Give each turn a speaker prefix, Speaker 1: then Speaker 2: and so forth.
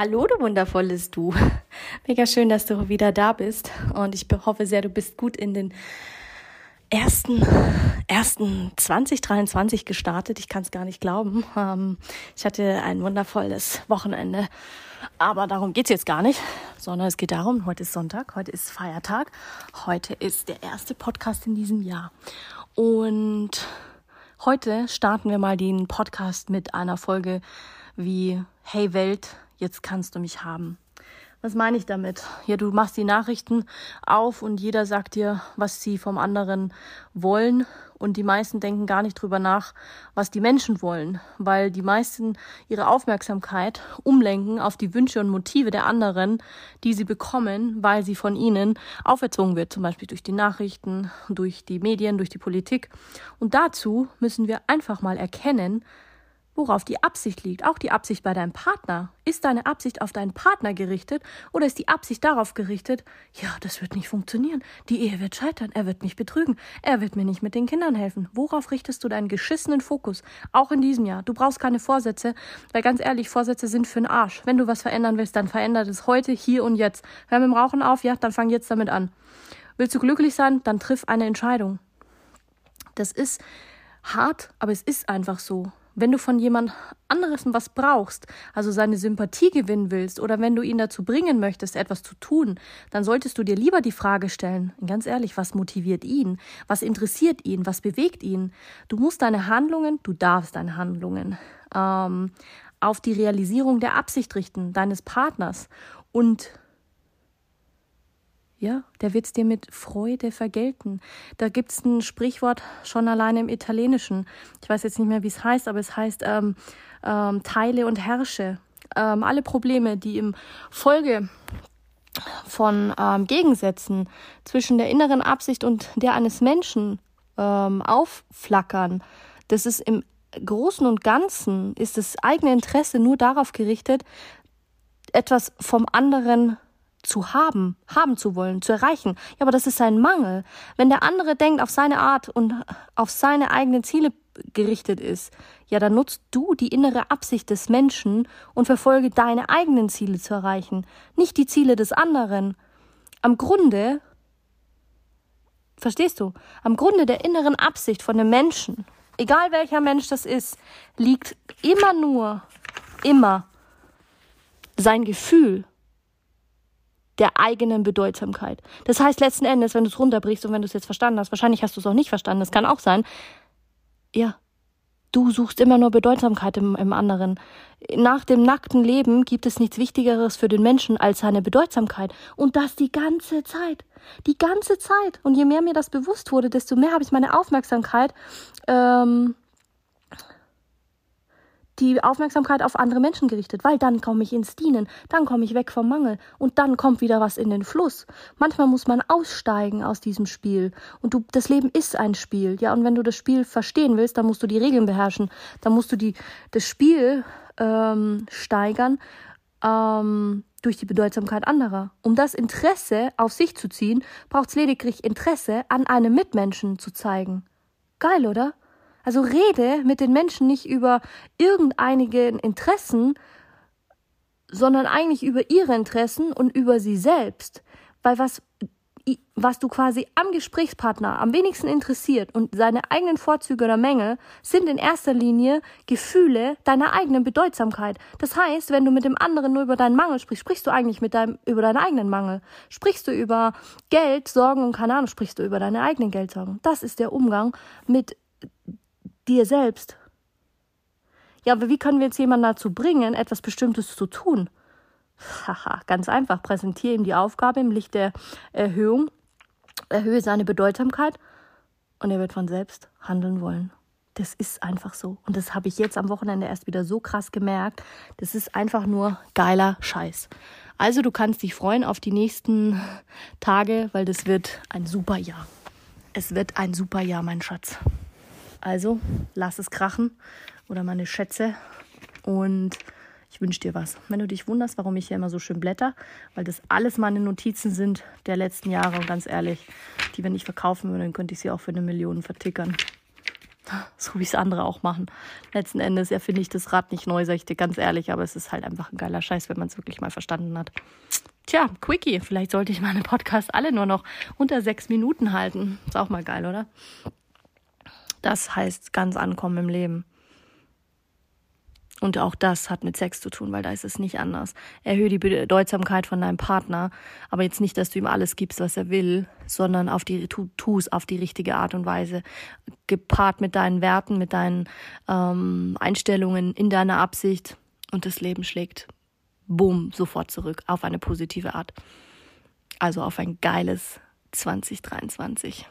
Speaker 1: Hallo, du wundervolles Du. Mega schön, dass du wieder da bist. Und ich hoffe sehr, du bist gut in den ersten, ersten 2023 gestartet. Ich kann es gar nicht glauben. Ähm, ich hatte ein wundervolles Wochenende. Aber darum geht's jetzt gar nicht, sondern es geht darum, heute ist Sonntag, heute ist Feiertag, heute ist der erste Podcast in diesem Jahr. Und heute starten wir mal den Podcast mit einer Folge wie Hey Welt, jetzt kannst du mich haben. Was meine ich damit? Ja, du machst die Nachrichten auf und jeder sagt dir, was sie vom anderen wollen. Und die meisten denken gar nicht drüber nach, was die Menschen wollen, weil die meisten ihre Aufmerksamkeit umlenken auf die Wünsche und Motive der anderen, die sie bekommen, weil sie von ihnen auferzogen wird, zum Beispiel durch die Nachrichten, durch die Medien, durch die Politik. Und dazu müssen wir einfach mal erkennen, worauf die Absicht liegt, auch die Absicht bei deinem Partner. Ist deine Absicht auf deinen Partner gerichtet oder ist die Absicht darauf gerichtet, ja, das wird nicht funktionieren, die Ehe wird scheitern, er wird mich betrügen, er wird mir nicht mit den Kindern helfen. Worauf richtest du deinen geschissenen Fokus? Auch in diesem Jahr. Du brauchst keine Vorsätze, weil ganz ehrlich, Vorsätze sind für den Arsch. Wenn du was verändern willst, dann verändert es heute, hier und jetzt. Hör mit dem Rauchen auf, ja, dann fang jetzt damit an. Willst du glücklich sein, dann triff eine Entscheidung. Das ist hart, aber es ist einfach so wenn du von jemand anderes was brauchst, also seine Sympathie gewinnen willst oder wenn du ihn dazu bringen möchtest, etwas zu tun, dann solltest du dir lieber die Frage stellen, ganz ehrlich, was motiviert ihn? Was interessiert ihn? Was bewegt ihn? Du musst deine Handlungen, du darfst deine Handlungen ähm, auf die Realisierung der Absicht richten, deines Partners und ja, der wird's dir mit Freude vergelten. Da gibt's ein Sprichwort schon alleine im Italienischen. Ich weiß jetzt nicht mehr, wie es heißt, aber es heißt ähm, ähm, Teile und Herrsche. Ähm, alle Probleme, die im Folge von ähm, Gegensätzen zwischen der inneren Absicht und der eines Menschen ähm, aufflackern, das ist im Großen und Ganzen, ist das eigene Interesse nur darauf gerichtet, etwas vom anderen zu haben, haben zu wollen, zu erreichen. Ja, aber das ist ein Mangel. Wenn der andere denkt, auf seine Art und auf seine eigenen Ziele gerichtet ist, ja, dann nutzt du die innere Absicht des Menschen und verfolge deine eigenen Ziele zu erreichen, nicht die Ziele des anderen. Am Grunde, verstehst du, am Grunde der inneren Absicht von dem Menschen, egal welcher Mensch das ist, liegt immer nur, immer sein Gefühl der eigenen Bedeutsamkeit. Das heißt letzten Endes, wenn du es runterbrichst und wenn du es jetzt verstanden hast, wahrscheinlich hast du es auch nicht verstanden, das kann auch sein, ja, du suchst immer nur Bedeutsamkeit im, im anderen. Nach dem nackten Leben gibt es nichts Wichtigeres für den Menschen als seine Bedeutsamkeit. Und das die ganze Zeit. Die ganze Zeit. Und je mehr mir das bewusst wurde, desto mehr habe ich meine Aufmerksamkeit ähm, die Aufmerksamkeit auf andere Menschen gerichtet, weil dann komme ich ins Dienen, dann komme ich weg vom Mangel und dann kommt wieder was in den Fluss. Manchmal muss man aussteigen aus diesem Spiel und du, das Leben ist ein Spiel, ja, und wenn du das Spiel verstehen willst, dann musst du die Regeln beherrschen, dann musst du die, das Spiel ähm, steigern ähm, durch die Bedeutsamkeit anderer. Um das Interesse auf sich zu ziehen, braucht es lediglich Interesse an einem Mitmenschen zu zeigen. Geil, oder? Also rede mit den Menschen nicht über irgendeinige Interessen, sondern eigentlich über ihre Interessen und über sie selbst. Weil was, was du quasi am Gesprächspartner am wenigsten interessiert und seine eigenen Vorzüge oder Mängel sind in erster Linie Gefühle deiner eigenen Bedeutsamkeit. Das heißt, wenn du mit dem anderen nur über deinen Mangel sprichst, sprichst du eigentlich mit deinem, über deinen eigenen Mangel. Sprichst du über Geld, Sorgen und keine Ahnung, sprichst du über deine eigenen Geldsorgen. Das ist der Umgang mit dir selbst. Ja, aber wie können wir jetzt jemanden dazu bringen, etwas Bestimmtes zu tun? Haha, ganz einfach. Präsentiere ihm die Aufgabe im Licht der Erhöhung, erhöhe seine Bedeutsamkeit und er wird von selbst handeln wollen. Das ist einfach so. Und das habe ich jetzt am Wochenende erst wieder so krass gemerkt. Das ist einfach nur geiler Scheiß. Also du kannst dich freuen auf die nächsten Tage, weil das wird ein super Jahr. Es wird ein super Jahr, mein Schatz. Also lass es krachen oder meine Schätze und ich wünsche dir was. Wenn du dich wunderst, warum ich hier immer so schön blätter, weil das alles meine Notizen sind der letzten Jahre und ganz ehrlich, die wenn ich verkaufen würde, dann könnte ich sie auch für eine Million vertickern. So wie es andere auch machen. Letzten Endes erfinde ich das Rad nicht neu, sag ich dir ganz ehrlich, aber es ist halt einfach ein geiler Scheiß, wenn man es wirklich mal verstanden hat. Tja, Quickie, vielleicht sollte ich meine Podcasts alle nur noch unter sechs Minuten halten. Ist auch mal geil, oder? Das heißt ganz ankommen im Leben. Und auch das hat mit Sex zu tun, weil da ist es nicht anders. Erhöhe die Bedeutsamkeit von deinem Partner, aber jetzt nicht, dass du ihm alles gibst, was er will, sondern auf die tu, tu auf die richtige Art und Weise, gepaart mit deinen Werten, mit deinen ähm, Einstellungen, in deiner Absicht und das Leben schlägt, boom, sofort zurück auf eine positive Art. Also auf ein geiles 2023.